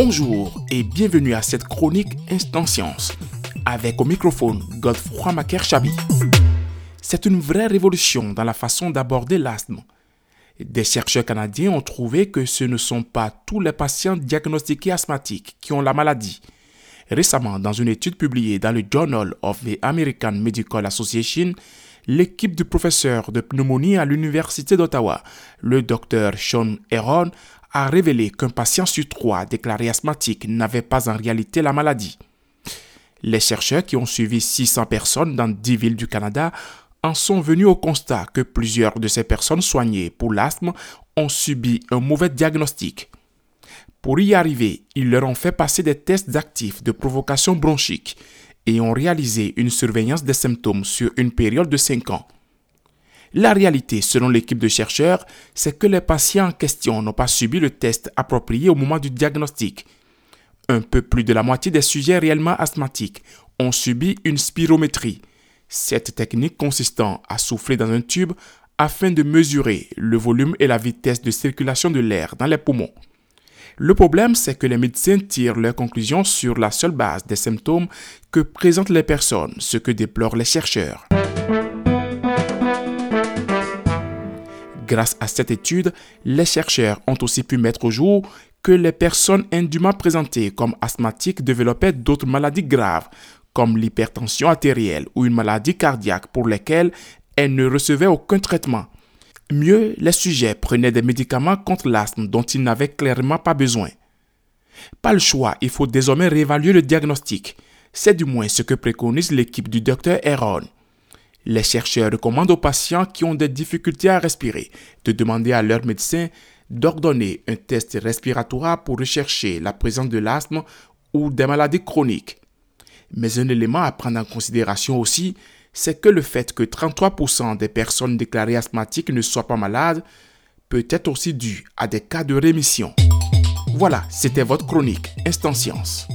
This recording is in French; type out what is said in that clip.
Bonjour et bienvenue à cette chronique Instant Science avec au microphone Godefroy Maker Chabi. C'est une vraie révolution dans la façon d'aborder l'asthme. Des chercheurs canadiens ont trouvé que ce ne sont pas tous les patients diagnostiqués asthmatiques qui ont la maladie. Récemment, dans une étude publiée dans le Journal of the American Medical Association, l'équipe du professeur de pneumonie à l'Université d'Ottawa, le Dr Sean Heron, a révélé qu'un patient sur trois déclaré asthmatique n'avait pas en réalité la maladie. Les chercheurs qui ont suivi 600 personnes dans 10 villes du Canada en sont venus au constat que plusieurs de ces personnes soignées pour l'asthme ont subi un mauvais diagnostic. Pour y arriver, ils leur ont fait passer des tests actifs de provocation bronchique et ont réalisé une surveillance des symptômes sur une période de 5 ans. La réalité, selon l'équipe de chercheurs, c'est que les patients en question n'ont pas subi le test approprié au moment du diagnostic. Un peu plus de la moitié des sujets réellement asthmatiques ont subi une spirométrie. Cette technique consistant à souffler dans un tube afin de mesurer le volume et la vitesse de circulation de l'air dans les poumons. Le problème, c'est que les médecins tirent leurs conclusions sur la seule base des symptômes que présentent les personnes, ce que déplorent les chercheurs. Grâce à cette étude, les chercheurs ont aussi pu mettre au jour que les personnes indûment présentées comme asthmatiques développaient d'autres maladies graves, comme l'hypertension artérielle ou une maladie cardiaque pour lesquelles elles ne recevaient aucun traitement. Mieux, les sujets prenaient des médicaments contre l'asthme dont ils n'avaient clairement pas besoin. Pas le choix, il faut désormais réévaluer le diagnostic. C'est du moins ce que préconise l'équipe du docteur Heron. Les chercheurs recommandent aux patients qui ont des difficultés à respirer de demander à leur médecin d'ordonner un test respiratoire pour rechercher la présence de l'asthme ou des maladies chroniques. Mais un élément à prendre en considération aussi, c'est que le fait que 33% des personnes déclarées asthmatiques ne soient pas malades peut être aussi dû à des cas de rémission. Voilà, c'était votre chronique Instant Science.